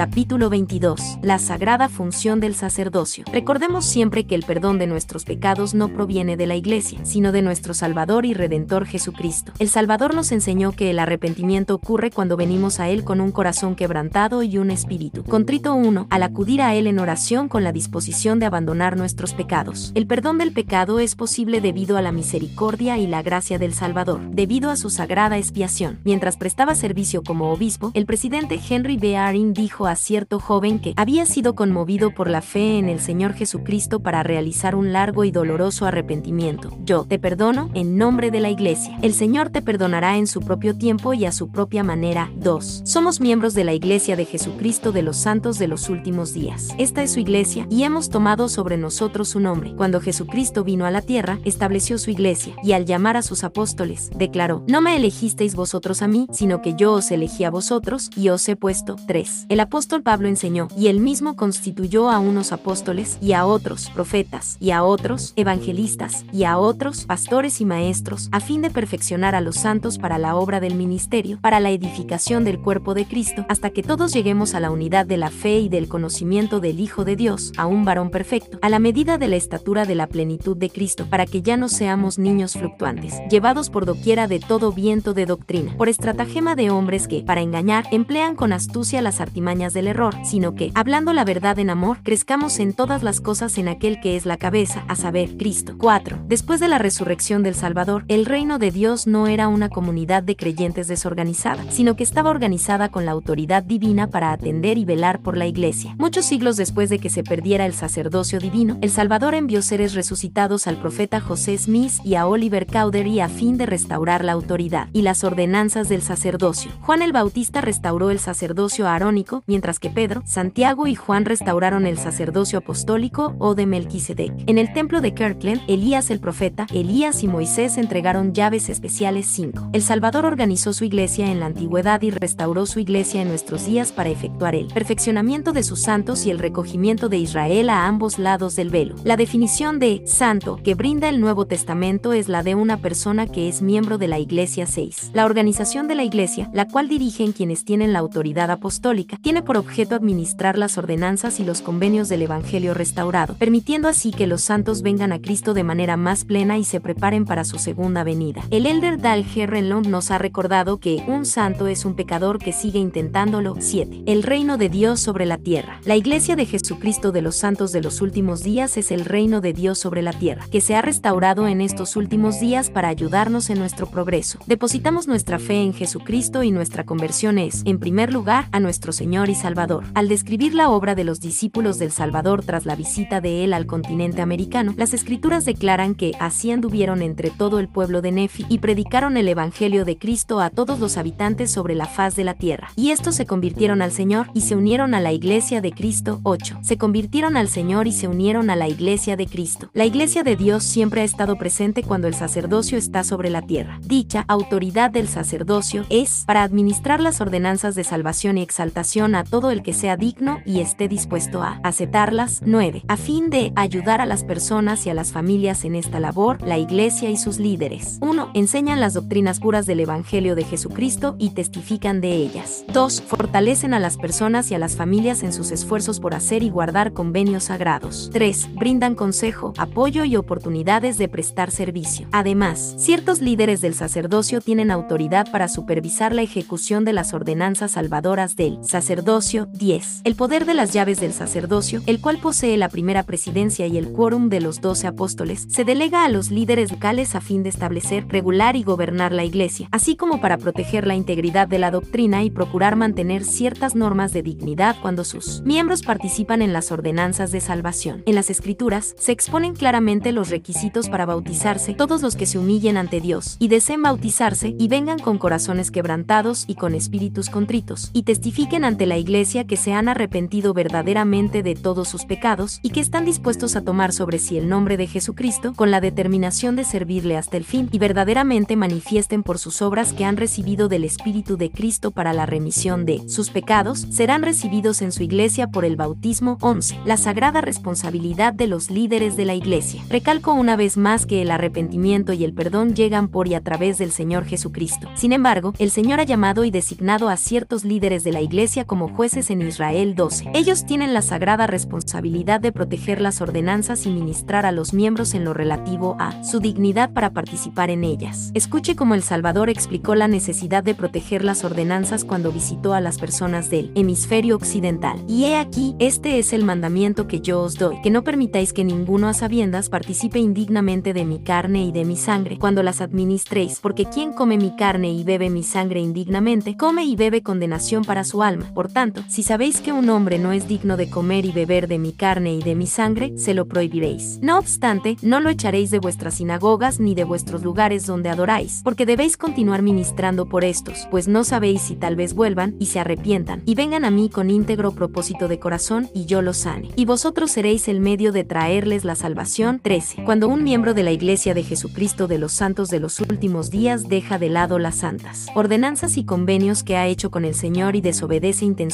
Capítulo 22. La sagrada función del sacerdocio. Recordemos siempre que el perdón de nuestros pecados no proviene de la Iglesia, sino de nuestro Salvador y Redentor Jesucristo. El Salvador nos enseñó que el arrepentimiento ocurre cuando venimos a Él con un corazón quebrantado y un espíritu contrito uno, al acudir a Él en oración con la disposición de abandonar nuestros pecados. El perdón del pecado es posible debido a la misericordia y la gracia del Salvador, debido a su sagrada expiación. Mientras prestaba servicio como obispo, el presidente Henry B. Aring dijo a cierto joven que había sido conmovido por la fe en el Señor Jesucristo para realizar un largo y doloroso arrepentimiento. Yo te perdono en nombre de la Iglesia. El Señor te perdonará en su propio tiempo y a su propia manera. 2. Somos miembros de la Iglesia de Jesucristo de los Santos de los últimos días. Esta es su Iglesia y hemos tomado sobre nosotros su nombre. Cuando Jesucristo vino a la tierra, estableció su Iglesia y al llamar a sus apóstoles, declaró, no me elegisteis vosotros a mí, sino que yo os elegí a vosotros y os he puesto 3. El apóstol Pablo enseñó, y él mismo constituyó a unos apóstoles, y a otros profetas, y a otros evangelistas, y a otros pastores y maestros, a fin de perfeccionar a los santos para la obra del ministerio, para la edificación del cuerpo de Cristo, hasta que todos lleguemos a la unidad de la fe y del conocimiento del Hijo de Dios, a un varón perfecto, a la medida de la estatura de la plenitud de Cristo, para que ya no seamos niños fluctuantes, llevados por doquiera de todo viento de doctrina, por estratagema de hombres que, para engañar, emplean con astucia las artimañas del error, sino que, hablando la verdad en amor, crezcamos en todas las cosas en aquel que es la cabeza, a saber, Cristo. 4. Después de la resurrección del Salvador, el reino de Dios no era una comunidad de creyentes desorganizada, sino que estaba organizada con la autoridad divina para atender y velar por la iglesia. Muchos siglos después de que se perdiera el sacerdocio divino, el Salvador envió seres resucitados al profeta José Smith y a Oliver Cowdery a fin de restaurar la autoridad y las ordenanzas del sacerdocio. Juan el Bautista restauró el sacerdocio arónico, mientras que Pedro, Santiago y Juan restauraron el sacerdocio apostólico o de Melquisedec. En el templo de Kirkland, Elías el profeta, Elías y Moisés entregaron llaves especiales 5. El Salvador organizó su iglesia en la antigüedad y restauró su iglesia en nuestros días para efectuar el perfeccionamiento de sus santos y el recogimiento de Israel a ambos lados del velo. La definición de santo que brinda el Nuevo Testamento es la de una persona que es miembro de la iglesia 6. La organización de la iglesia, la cual dirigen quienes tienen la autoridad apostólica, tiene por objeto administrar las ordenanzas y los convenios del Evangelio restaurado, permitiendo así que los santos vengan a Cristo de manera más plena y se preparen para su segunda venida. El elder Dal Herrenlund nos ha recordado que un santo es un pecador que sigue intentándolo. 7. El reino de Dios sobre la tierra. La iglesia de Jesucristo de los santos de los últimos días es el reino de Dios sobre la tierra, que se ha restaurado en estos últimos días para ayudarnos en nuestro progreso. Depositamos nuestra fe en Jesucristo y nuestra conversión es, en primer lugar, a nuestro Señor y Salvador. Al describir la obra de los discípulos del Salvador tras la visita de él al continente americano, las escrituras declaran que así anduvieron entre todo el pueblo de Nefi y predicaron el Evangelio de Cristo a todos los habitantes sobre la faz de la tierra. Y estos se convirtieron al Señor y se unieron a la iglesia de Cristo. 8. Se convirtieron al Señor y se unieron a la iglesia de Cristo. La iglesia de Dios siempre ha estado presente cuando el sacerdocio está sobre la tierra. Dicha autoridad del sacerdocio es para administrar las ordenanzas de salvación y exaltación a todo el que sea digno y esté dispuesto a aceptarlas. 9. A fin de ayudar a las personas y a las familias en esta labor, la iglesia y sus líderes. 1. Enseñan las doctrinas puras del Evangelio de Jesucristo y testifican de ellas. 2. Fortalecen a las personas y a las familias en sus esfuerzos por hacer y guardar convenios sagrados. 3. Brindan consejo, apoyo y oportunidades de prestar servicio. Además, ciertos líderes del sacerdocio tienen autoridad para supervisar la ejecución de las ordenanzas salvadoras del sacerdocio. 10. El poder de las llaves del sacerdocio, el cual posee la primera presidencia y el quórum de los doce apóstoles, se delega a los líderes locales a fin de establecer, regular y gobernar la iglesia, así como para proteger la integridad de la doctrina y procurar mantener ciertas normas de dignidad cuando sus miembros participan en las ordenanzas de salvación. En las escrituras se exponen claramente los requisitos para bautizarse todos los que se humillen ante Dios y deseen bautizarse y vengan con corazones quebrantados y con espíritus contritos, y testifiquen ante la iglesia que se han arrepentido verdaderamente de todos sus pecados y que están dispuestos a tomar sobre sí el nombre de Jesucristo con la determinación de servirle hasta el fin y verdaderamente manifiesten por sus obras que han recibido del Espíritu de Cristo para la remisión de sus pecados, serán recibidos en su iglesia por el bautismo 11. La sagrada responsabilidad de los líderes de la iglesia. Recalco una vez más que el arrepentimiento y el perdón llegan por y a través del Señor Jesucristo. Sin embargo, el Señor ha llamado y designado a ciertos líderes de la iglesia como jueces en Israel 12. Ellos tienen la sagrada responsabilidad de proteger las ordenanzas y ministrar a los miembros en lo relativo a su dignidad para participar en ellas. Escuche cómo el Salvador explicó la necesidad de proteger las ordenanzas cuando visitó a las personas del hemisferio occidental. Y he aquí, este es el mandamiento que yo os doy, que no permitáis que ninguno a sabiendas participe indignamente de mi carne y de mi sangre, cuando las administréis, porque quien come mi carne y bebe mi sangre indignamente, come y bebe condenación para su alma. Por si sabéis que un hombre no es digno de comer y beber de mi carne y de mi sangre, se lo prohibiréis. No obstante, no lo echaréis de vuestras sinagogas ni de vuestros lugares donde adoráis, porque debéis continuar ministrando por estos, pues no sabéis si tal vez vuelvan y se arrepientan, y vengan a mí con íntegro propósito de corazón, y yo los sane. Y vosotros seréis el medio de traerles la salvación. 13. Cuando un miembro de la Iglesia de Jesucristo de los Santos de los últimos días deja de lado las santas ordenanzas y convenios que ha hecho con el Señor y desobedece intencionalmente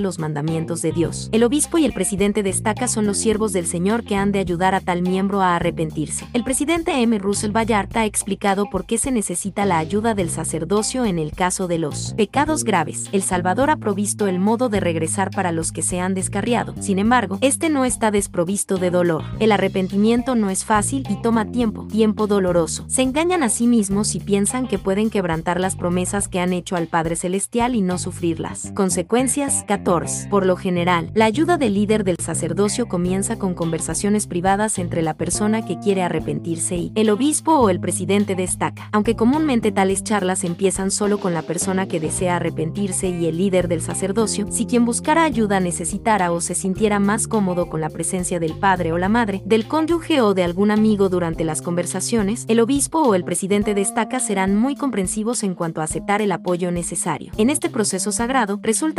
los mandamientos de Dios. El obispo y el presidente destaca son los siervos del Señor que han de ayudar a tal miembro a arrepentirse. El presidente M. Russell Bayard ha explicado por qué se necesita la ayuda del sacerdocio en el caso de los pecados graves. El Salvador ha provisto el modo de regresar para los que se han descarriado. Sin embargo, este no está desprovisto de dolor. El arrepentimiento no es fácil y toma tiempo, tiempo doloroso. Se engañan a sí mismos y piensan que pueden quebrantar las promesas que han hecho al Padre Celestial y no sufrirlas. Consecuencias 14. Por lo general, la ayuda del líder del sacerdocio comienza con conversaciones privadas entre la persona que quiere arrepentirse y el obispo o el presidente destaca. Aunque comúnmente tales charlas empiezan solo con la persona que desea arrepentirse y el líder del sacerdocio, si quien buscara ayuda necesitara o se sintiera más cómodo con la presencia del padre o la madre, del cónyuge o de algún amigo durante las conversaciones, el obispo o el presidente destaca serán muy comprensivos en cuanto a aceptar el apoyo necesario. En este proceso sagrado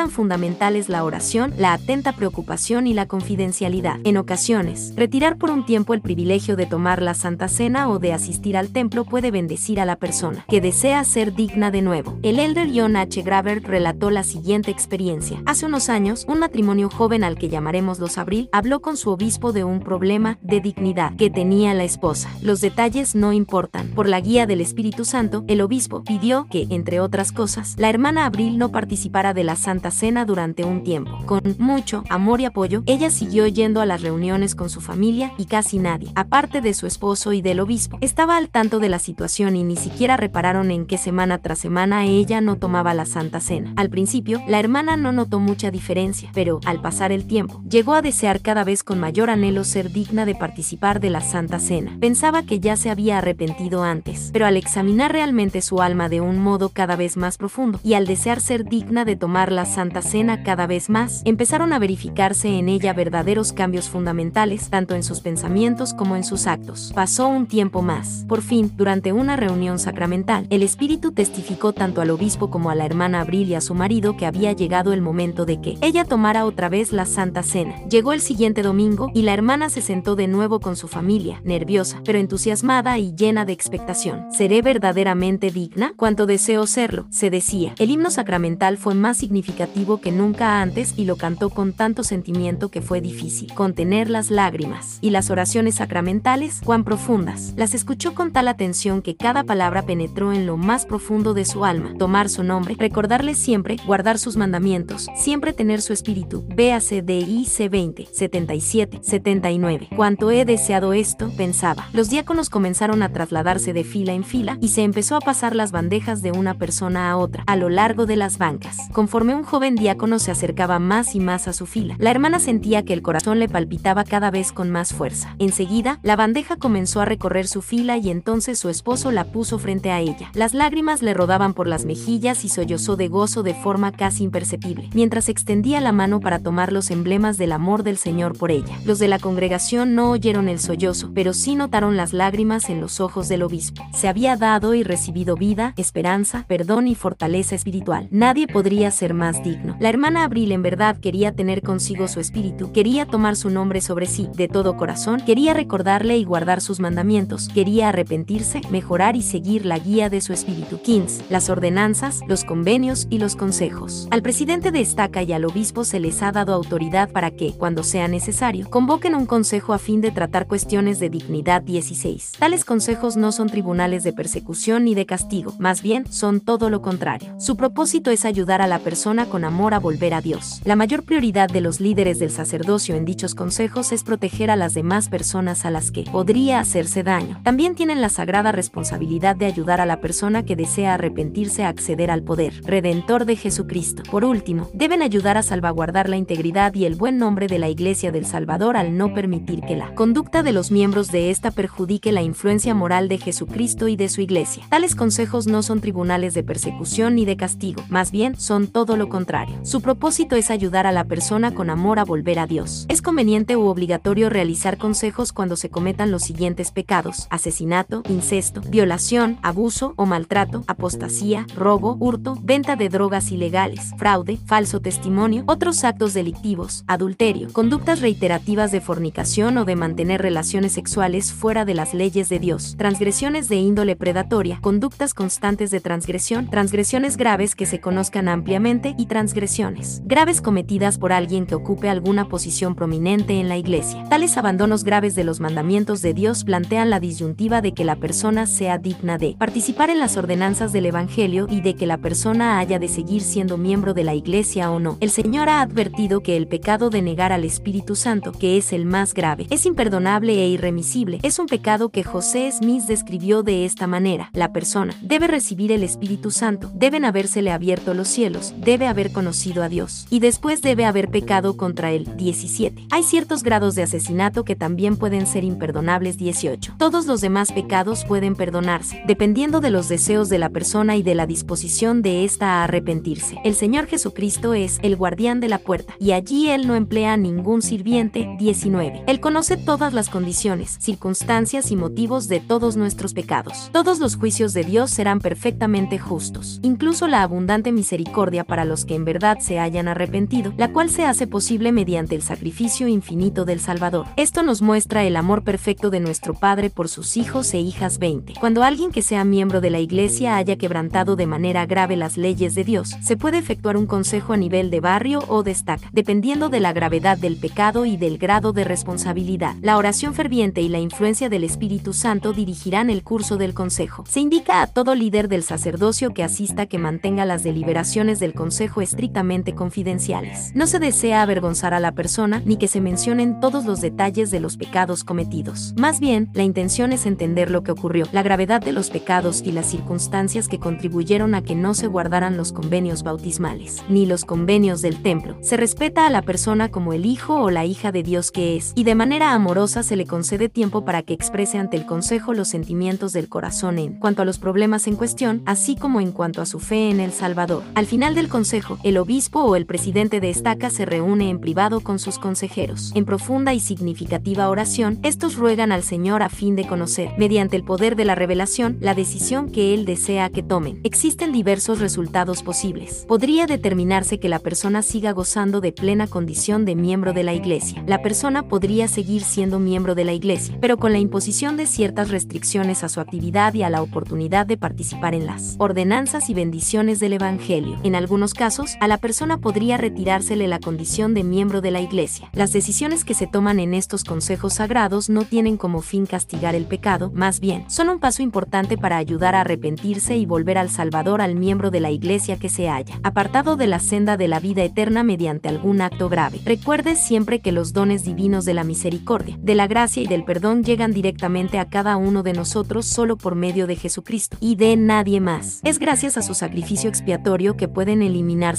fundamentales la oración, la atenta preocupación y la confidencialidad. En ocasiones, retirar por un tiempo el privilegio de tomar la Santa Cena o de asistir al templo puede bendecir a la persona que desea ser digna de nuevo. El elder John H. Graver relató la siguiente experiencia. Hace unos años, un matrimonio joven al que llamaremos los Abril habló con su obispo de un problema de dignidad que tenía la esposa. Los detalles no importan. Por la guía del Espíritu Santo, el obispo pidió que, entre otras cosas, la hermana Abril no participara de la Santa Cena durante un tiempo. Con mucho amor y apoyo, ella siguió yendo a las reuniones con su familia y casi nadie, aparte de su esposo y del obispo, estaba al tanto de la situación y ni siquiera repararon en qué semana tras semana ella no tomaba la Santa Cena. Al principio, la hermana no notó mucha diferencia, pero al pasar el tiempo, llegó a desear cada vez con mayor anhelo ser digna de participar de la Santa Cena. Pensaba que ya se había arrepentido antes, pero al examinar realmente su alma de un modo cada vez más profundo y al desear ser digna de tomar la Santa Cena cada vez más, empezaron a verificarse en ella verdaderos cambios fundamentales, tanto en sus pensamientos como en sus actos. Pasó un tiempo más. Por fin, durante una reunión sacramental, el Espíritu testificó tanto al obispo como a la hermana Abril y a su marido que había llegado el momento de que ella tomara otra vez la Santa Cena. Llegó el siguiente domingo y la hermana se sentó de nuevo con su familia, nerviosa, pero entusiasmada y llena de expectación. ¿Seré verdaderamente digna? Cuanto deseo serlo, se decía. El himno sacramental fue más significativo que nunca antes y lo cantó con tanto sentimiento que fue difícil contener las lágrimas. Y las oraciones sacramentales, cuán profundas. Las escuchó con tal atención que cada palabra penetró en lo más profundo de su alma. Tomar su nombre, recordarle siempre, guardar sus mandamientos, siempre tener su espíritu. Véase de IC 20, 77, 79. Cuanto he deseado esto, pensaba. Los diáconos comenzaron a trasladarse de fila en fila y se empezó a pasar las bandejas de una persona a otra, a lo largo de las bancas. Conforme un joven diácono se acercaba más y más a su fila, la hermana sentía que el corazón le palpitaba cada vez con más fuerza. Enseguida, la bandeja comenzó a recorrer su fila y entonces su esposo la puso frente a ella. Las lágrimas le rodaban por las mejillas y sollozó de gozo de forma casi imperceptible, mientras extendía la mano para tomar los emblemas del amor del Señor por ella. Los de la congregación no oyeron el sollozo, pero sí notaron las lágrimas en los ojos del obispo. Se había dado y recibido vida, esperanza, perdón y fortaleza espiritual. Nadie podría ser más digno. La hermana Abril en verdad quería tener consigo su espíritu, quería tomar su nombre sobre sí, de todo corazón, quería recordarle y guardar sus mandamientos, quería arrepentirse, mejorar y seguir la guía de su espíritu. 15. Las ordenanzas, los convenios y los consejos. Al presidente de estaca y al obispo se les ha dado autoridad para que, cuando sea necesario, convoquen un consejo a fin de tratar cuestiones de dignidad 16. Tales consejos no son tribunales de persecución ni de castigo, más bien son todo lo contrario. Su propósito es ayudar a la persona con amor a volver a Dios. La mayor prioridad de los líderes del sacerdocio en dichos consejos es proteger a las demás personas a las que podría hacerse daño. También tienen la sagrada responsabilidad de ayudar a la persona que desea arrepentirse a acceder al poder redentor de Jesucristo. Por último, deben ayudar a salvaguardar la integridad y el buen nombre de la Iglesia del Salvador al no permitir que la conducta de los miembros de esta perjudique la influencia moral de Jesucristo y de su Iglesia. Tales consejos no son tribunales de persecución ni de castigo, más bien son todo lo Su propósito es ayudar a la persona con amor a volver a Dios. Es conveniente u obligatorio realizar consejos cuando se cometan los siguientes pecados: asesinato, incesto, violación, abuso o maltrato, apostasía, robo, hurto, venta de drogas ilegales, fraude, falso testimonio, otros actos delictivos, adulterio, conductas reiterativas de fornicación o de mantener relaciones sexuales fuera de las leyes de Dios, transgresiones de índole predatoria, conductas constantes de transgresión, transgresiones graves que se conozcan ampliamente y transgresiones graves cometidas por alguien que ocupe alguna posición prominente en la iglesia. Tales abandonos graves de los mandamientos de Dios plantean la disyuntiva de que la persona sea digna de participar en las ordenanzas del Evangelio y de que la persona haya de seguir siendo miembro de la iglesia o no. El Señor ha advertido que el pecado de negar al Espíritu Santo, que es el más grave, es imperdonable e irremisible. Es un pecado que José Smith describió de esta manera. La persona debe recibir el Espíritu Santo, deben habérsele abierto los cielos, debe haber conocido a Dios, y después debe haber pecado contra él. 17. Hay ciertos grados de asesinato que también pueden ser imperdonables. 18. Todos los demás pecados pueden perdonarse, dependiendo de los deseos de la persona y de la disposición de ésta a arrepentirse. El Señor Jesucristo es el guardián de la puerta, y allí Él no emplea a ningún sirviente. 19. Él conoce todas las condiciones, circunstancias y motivos de todos nuestros pecados. Todos los juicios de Dios serán perfectamente justos, incluso la abundante misericordia para los que en verdad se hayan arrepentido, la cual se hace posible mediante el sacrificio infinito del Salvador. Esto nos muestra el amor perfecto de nuestro Padre por sus hijos e hijas 20. Cuando alguien que sea miembro de la Iglesia haya quebrantado de manera grave las leyes de Dios, se puede efectuar un consejo a nivel de barrio o destaca, dependiendo de la gravedad del pecado y del grado de responsabilidad. La oración ferviente y la influencia del Espíritu Santo dirigirán el curso del consejo. Se indica a todo líder del sacerdocio que asista que mantenga las deliberaciones del consejo estrictamente confidenciales. No se desea avergonzar a la persona ni que se mencionen todos los detalles de los pecados cometidos. Más bien, la intención es entender lo que ocurrió, la gravedad de los pecados y las circunstancias que contribuyeron a que no se guardaran los convenios bautismales, ni los convenios del templo. Se respeta a la persona como el hijo o la hija de Dios que es, y de manera amorosa se le concede tiempo para que exprese ante el consejo los sentimientos del corazón en cuanto a los problemas en cuestión, así como en cuanto a su fe en el Salvador. Al final del consejo, el obispo o el presidente de estaca se reúne en privado con sus consejeros. En profunda y significativa oración, estos ruegan al Señor a fin de conocer, mediante el poder de la revelación, la decisión que Él desea que tomen. Existen diversos resultados posibles. Podría determinarse que la persona siga gozando de plena condición de miembro de la Iglesia. La persona podría seguir siendo miembro de la Iglesia, pero con la imposición de ciertas restricciones a su actividad y a la oportunidad de participar en las ordenanzas y bendiciones del Evangelio. En algunos casos, a la persona podría retirársele la condición de miembro de la Iglesia. Las decisiones que se toman en estos consejos sagrados no tienen como fin castigar el pecado, más bien, son un paso importante para ayudar a arrepentirse y volver al Salvador al miembro de la Iglesia que se haya apartado de la senda de la vida eterna mediante algún acto grave. Recuerde siempre que los dones divinos de la misericordia, de la gracia y del perdón llegan directamente a cada uno de nosotros solo por medio de Jesucristo y de nadie más. Es gracias a su sacrificio expiatorio que pueden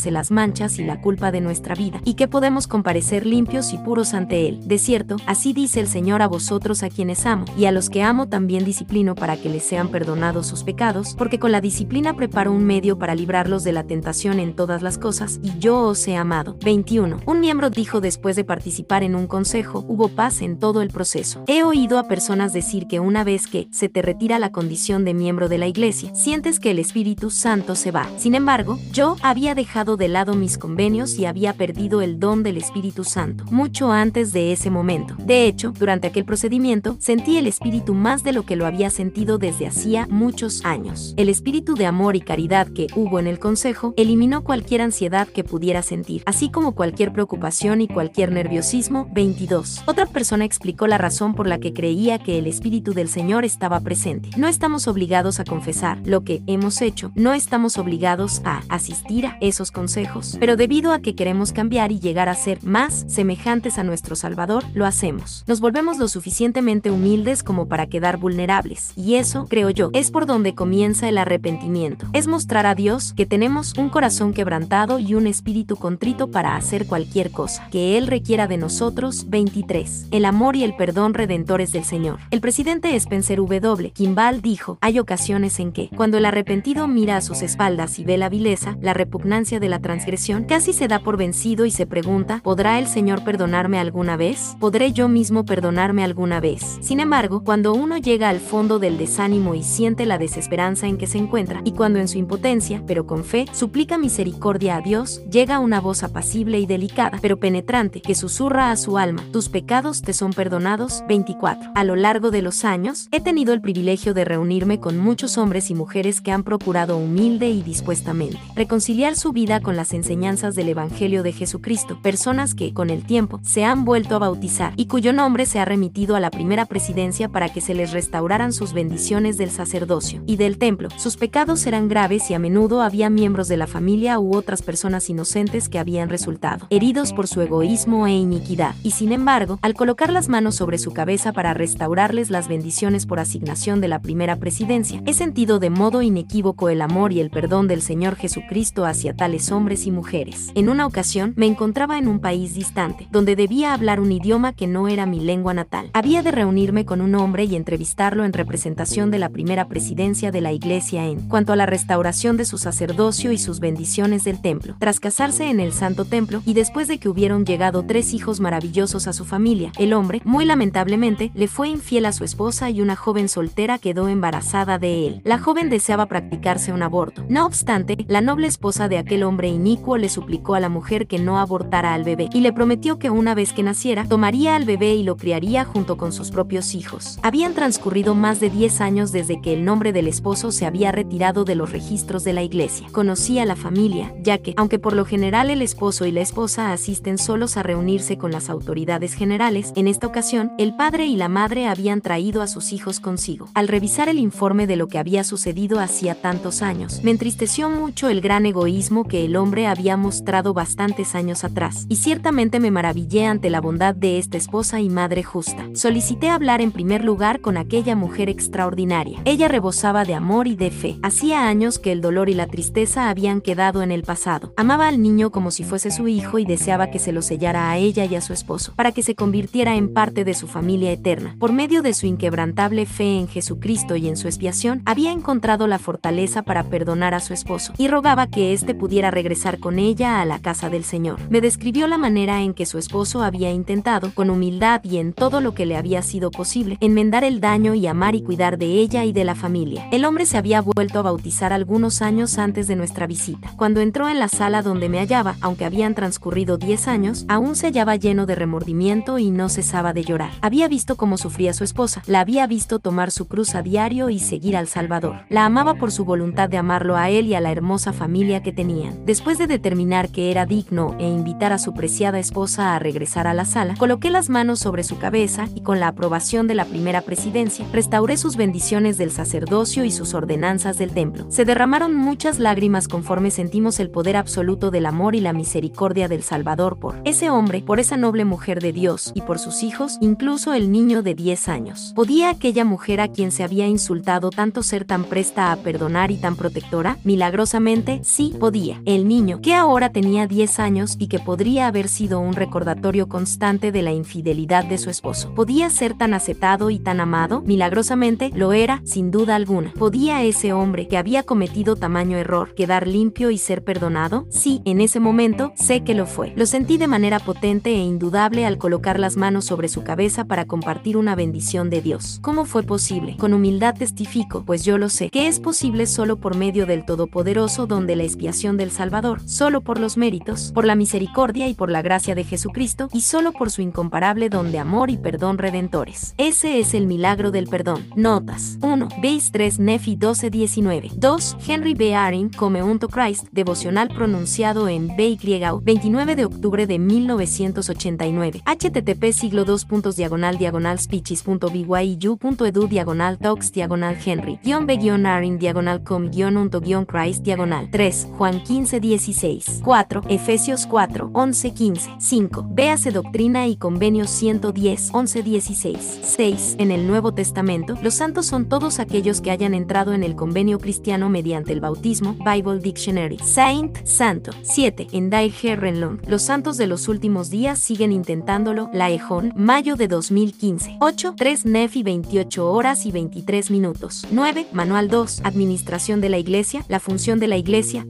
las manchas y la culpa de nuestra vida y que podemos comparecer limpios y puros ante Él. De cierto, así dice el Señor a vosotros a quienes amo, y a los que amo también disciplino para que les sean perdonados sus pecados, porque con la disciplina preparo un medio para librarlos de la tentación en todas las cosas, y yo os he amado. 21. Un miembro dijo después de participar en un consejo, hubo paz en todo el proceso. He oído a personas decir que una vez que se te retira la condición de miembro de la iglesia, sientes que el Espíritu Santo se va. Sin embargo, yo había dejado de lado mis convenios y había perdido el don del Espíritu Santo, mucho antes de ese momento. De hecho, durante aquel procedimiento, sentí el Espíritu más de lo que lo había sentido desde hacía muchos años. El espíritu de amor y caridad que hubo en el consejo eliminó cualquier ansiedad que pudiera sentir, así como cualquier preocupación y cualquier nerviosismo. 22. Otra persona explicó la razón por la que creía que el Espíritu del Señor estaba presente. No estamos obligados a confesar lo que hemos hecho, no estamos obligados a asistir a esos consejos, pero debido a que queremos cambiar y llegar a ser más semejantes a nuestro Salvador, lo hacemos. Nos volvemos lo suficientemente humildes como para quedar vulnerables, y eso, creo yo, es por donde comienza el arrepentimiento. Es mostrar a Dios que tenemos un corazón quebrantado y un espíritu contrito para hacer cualquier cosa que Él requiera de nosotros. 23. El amor y el perdón redentores del Señor. El presidente Spencer W. Kimball dijo, hay ocasiones en que, cuando el arrepentido mira a sus espaldas y ve la vileza, la repugnancia de la transgresión, casi se da por vencido y se pregunta, ¿podrá el Señor perdonarme alguna vez? ¿Podré yo mismo perdonarme alguna vez? Sin embargo, cuando uno llega al fondo del desánimo y siente la desesperanza en que se encuentra, y cuando en su impotencia, pero con fe, suplica misericordia a Dios, llega una voz apacible y delicada, pero penetrante, que susurra a su alma, tus pecados te son perdonados. 24. A lo largo de los años, he tenido el privilegio de reunirme con muchos hombres y mujeres que han procurado humilde y dispuestamente reconciliar su vida con las enseñanzas del Evangelio de Jesucristo, personas que, con el tiempo, se han vuelto a bautizar y cuyo nombre se ha remitido a la primera presidencia para que se les restauraran sus bendiciones del sacerdocio y del templo. Sus pecados eran graves y a menudo había miembros de la familia u otras personas inocentes que habían resultado heridos por su egoísmo e iniquidad. Y sin embargo, al colocar las manos sobre su cabeza para restaurarles las bendiciones por asignación de la primera presidencia, he sentido de modo inequívoco el amor y el perdón del Señor Jesucristo hacia tales hombres y mujeres. En una ocasión, me encontraba en un país distante, donde debía hablar un idioma que no era mi lengua natal. Había de reunirme con un hombre y entrevistarlo en representación de la primera presidencia de la iglesia en cuanto a la restauración de su sacerdocio y sus bendiciones del templo. Tras casarse en el Santo Templo y después de que hubieron llegado tres hijos maravillosos a su familia, el hombre, muy lamentablemente, le fue infiel a su esposa y una joven soltera quedó embarazada de él. La joven deseaba practicarse un aborto. No obstante, la noble esposa de aquel hombre inicuo le suplicó a la mujer que no abortara al bebé y le prometió que una vez que naciera, tomaría al bebé y lo criaría junto con sus propios hijos. Habían transcurrido más de 10 años desde que el nombre del esposo se había retirado de los registros de la iglesia. Conocía a la familia, ya que, aunque por lo general el esposo y la esposa asisten solos a reunirse con las autoridades generales, en esta ocasión, el padre y la madre habían traído a sus hijos consigo. Al revisar el informe de lo que había sucedido hacía tantos años, me entristeció mucho el gran egoísmo que el hombre había mostrado bastantes años atrás, y ciertamente me maravillé ante la bondad de esta esposa y madre justa. Solicité hablar en primer lugar con aquella mujer extraordinaria. Ella rebosaba de amor y de fe. Hacía años que el dolor y la tristeza habían quedado en el pasado. Amaba al niño como si fuese su hijo y deseaba que se lo sellara a ella y a su esposo, para que se convirtiera en parte de su familia eterna. Por medio de su inquebrantable fe en Jesucristo y en su expiación, había encontrado la fortaleza para perdonar a su esposo, y rogaba que éste pudiera regresar con ella a la casa del Señor. Me describió la manera en que su esposo había intentado, con humildad y en todo lo que le había sido posible, enmendar el daño y amar y cuidar de ella y de la familia. El hombre se había vuelto a bautizar algunos años antes de nuestra visita. Cuando entró en la sala donde me hallaba, aunque habían transcurrido 10 años, aún se hallaba lleno de remordimiento y no cesaba de llorar. Había visto cómo sufría su esposa, la había visto tomar su cruz a diario y seguir al Salvador. La amaba por su voluntad de amarlo a él y a la hermosa familia que tenían. Después de determinar que era digno e invitar a su preciada esposa a regresar a la sala, coloqué las manos sobre su cabeza y con la aprobación de la primera presidencia, restauré sus bendiciones del sacerdocio y sus ordenanzas del templo. Se derramaron muchas lágrimas conforme sentimos el poder absoluto del amor y la misericordia del Salvador por ese hombre, por esa noble mujer de Dios y por sus hijos, incluso el niño de 10 años. ¿Podía aquella mujer a quien se había insultado tanto ser tan presta a perdonar y tan protectora? Milagrosamente, sí podía. El niño, que ahora tenía 10 años y que podría haber sido un recordatorio constante de la infidelidad de su esposo, ¿podía ser tan aceptado y tan amado? Milagrosamente lo era, sin duda alguna. ¿Podía ese hombre que había cometido tamaño error quedar limpio y ser perdonado? Sí, en ese momento sé que lo fue. Lo sentí de manera potente e indudable al colocar las manos sobre su cabeza para compartir una bendición de Dios. ¿Cómo fue posible? Con humildad testifico, pues yo lo sé, que es posible solo por medio del Todopoderoso donde la expiación Salvador, solo por los méritos, por la misericordia y por la gracia de Jesucristo, y solo por su incomparable don de amor y perdón redentores. Ese es el milagro del perdón. Notas. 1. Base 3 Nefi 1219. 2. Henry B. Arin, Come Unto Christ, devocional pronunciado en BY 29 de octubre de 1989. http siglo 2 diagonal diagonal speeches.byu.edu diagonal talks diagonal Henry. Guión B guion Arin diagonal com guion unto guion Christ diagonal. 3. Juan 15-16. 4. Efesios 4, 11-15. 5. Véase Doctrina y Convenios 110, 11-16. 6. En el Nuevo Testamento, los santos son todos aquellos que hayan entrado en el convenio cristiano mediante el bautismo, Bible Dictionary. Saint, santo. 7. En Dair Renlon, los santos de los últimos días siguen intentándolo, La Ejón, mayo de 2015. 8. 3 Nefi 28 horas y 23 minutos. 9. Manual 2. Administración de la Iglesia, la función de la Iglesia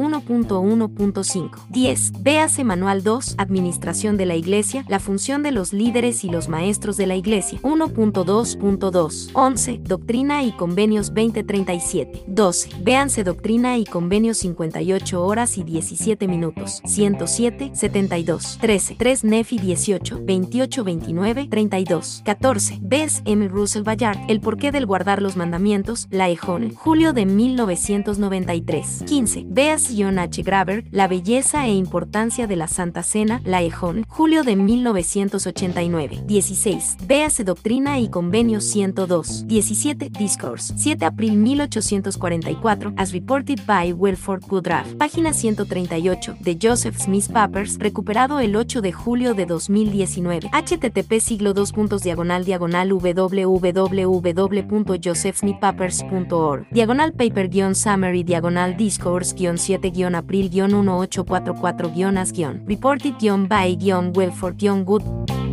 1.1.5. 10. Véase Manual 2. Administración de la Iglesia, la función de los líderes y los maestros de la Iglesia 1.2.2. 11. Doctrina y Convenios 2037. 12. Véanse Doctrina y Convenios 58 horas y 17 minutos. 107. 72. 13. 3 Nefi 18. 28 29 32. 14. Ves M. Russell Bayard, El porqué del guardar los mandamientos, La Ejón, julio de 1993. 15. Veas John H. Graver, La belleza e importancia de la Santa Cena, Laejón, julio de 1989. 16. Véase Doctrina y Convenio 102. 17. Discourse. 7 abril 1844, as reported by Wilford Woodruff. Página 138, de Joseph Smith Papers, recuperado el 8 de julio de 2019. http siglo 2 puntos diagonal diagonal www.josephsmithpapers.org. Diagonal Paper Guion Summary. diagonal discourse-7-abril abril-1844-as-reported-by-welford-good.